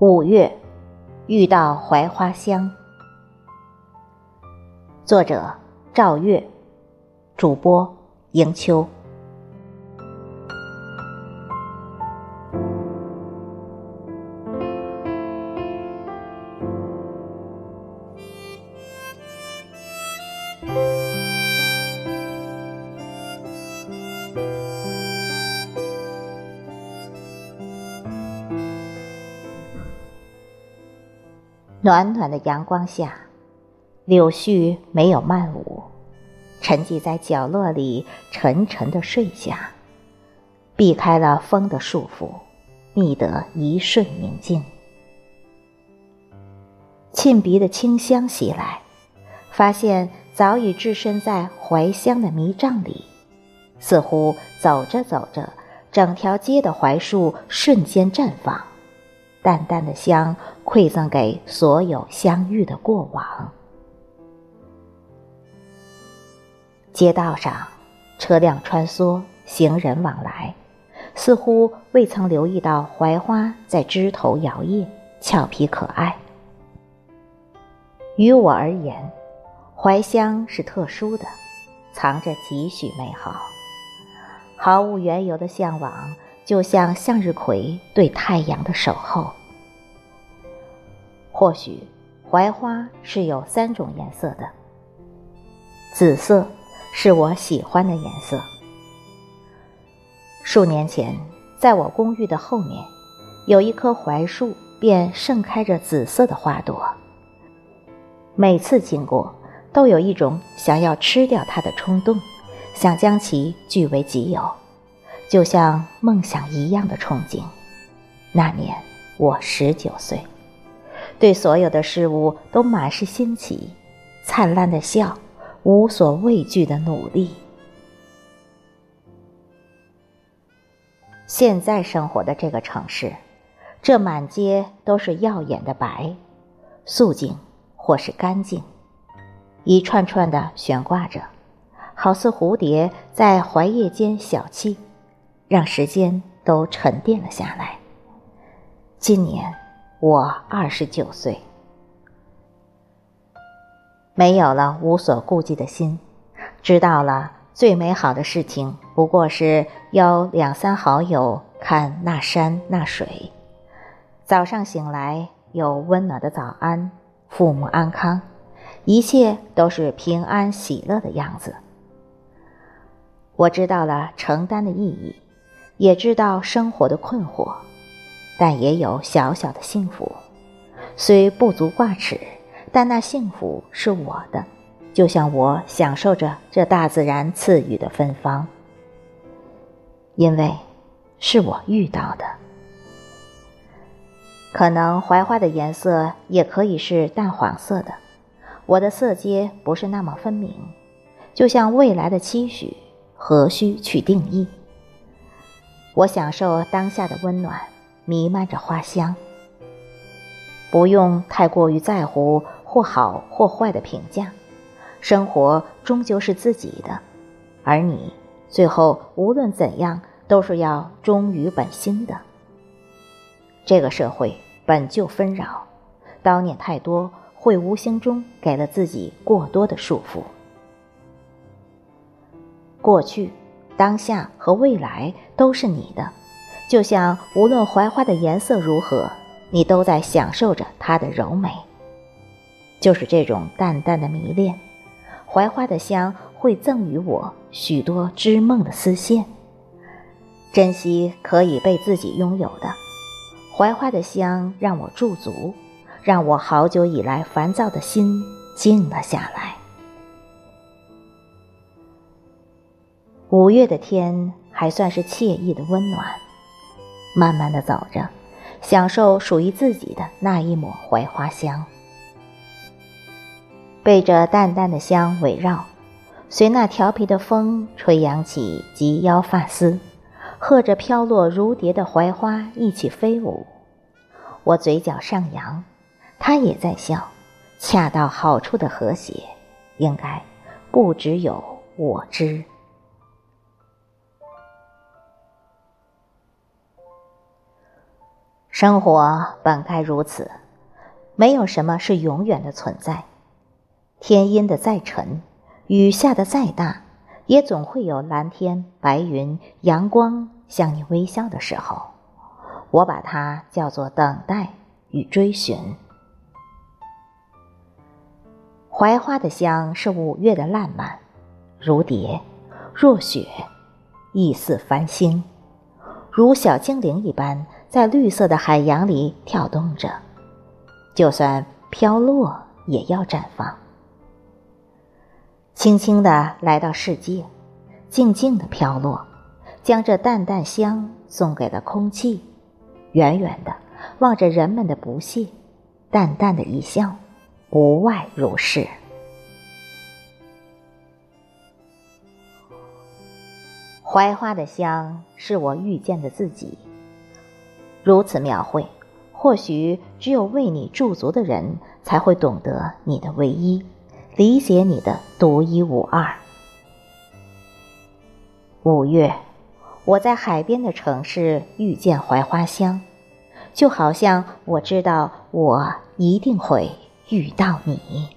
五月，遇到槐花香。作者：赵月，主播：迎秋。暖暖的阳光下，柳絮没有漫舞，沉寂在角落里，沉沉的睡下，避开了风的束缚，觅得一瞬宁静。沁鼻的清香袭来，发现早已置身在怀香的迷障里，似乎走着走着，整条街的槐树瞬间绽放。淡淡的香馈赠给所有相遇的过往。街道上，车辆穿梭，行人往来，似乎未曾留意到槐花在枝头摇曳，俏皮可爱。于我而言，槐香是特殊的，藏着几许美好，毫无缘由的向往。就像向日葵对太阳的守候。或许，槐花是有三种颜色的。紫色是我喜欢的颜色。数年前，在我公寓的后面，有一棵槐树，便盛开着紫色的花朵。每次经过，都有一种想要吃掉它的冲动，想将其据为己有。就像梦想一样的憧憬。那年我十九岁，对所有的事物都满是新奇，灿烂的笑，无所畏惧的努力。现在生活的这个城市，这满街都是耀眼的白，素净或是干净，一串串的悬挂着，好似蝴蝶在槐叶间小憩。让时间都沉淀了下来。今年我二十九岁，没有了无所顾忌的心，知道了最美好的事情不过是邀两三好友看那山那水。早上醒来有温暖的早安，父母安康，一切都是平安喜乐的样子。我知道了承担的意义。也知道生活的困惑，但也有小小的幸福，虽不足挂齿，但那幸福是我的，就像我享受着这大自然赐予的芬芳，因为是我遇到的。可能槐花的颜色也可以是淡黄色的，我的色阶不是那么分明，就像未来的期许，何须去定义？我享受当下的温暖，弥漫着花香。不用太过于在乎或好或坏的评价，生活终究是自己的，而你最后无论怎样都是要忠于本心的。这个社会本就纷扰，叨念太多会无形中给了自己过多的束缚。过去。当下和未来都是你的，就像无论槐花的颜色如何，你都在享受着它的柔美。就是这种淡淡的迷恋，槐花的香会赠予我许多织梦的丝线。珍惜可以被自己拥有的，槐花的香让我驻足，让我好久以来烦躁的心静了下来。五月的天还算是惬意的温暖，慢慢的走着，享受属于自己的那一抹槐花香，被这淡淡的香围绕，随那调皮的风吹扬起及腰发丝，和着飘落如蝶的槐花一起飞舞。我嘴角上扬，他也在笑，恰到好处的和谐，应该不只有我知。生活本该如此，没有什么是永远的存在。天阴的再沉，雨下的再大，也总会有蓝天、白云、阳光向你微笑的时候。我把它叫做等待与追寻。槐花的香是五月的烂漫，如蝶，若雪，亦似繁星，如小精灵一般，在绿色的海洋里跳动着。就算飘落，也要绽放。轻轻地来到世界，静静地飘落，将这淡淡香送给了空气。远远的望着人们的不屑，淡淡的一笑，不外如是。槐花的香是我遇见的自己，如此描绘，或许只有为你驻足的人才会懂得你的唯一。理解你的独一无二。五月，我在海边的城市遇见槐花香，就好像我知道我一定会遇到你。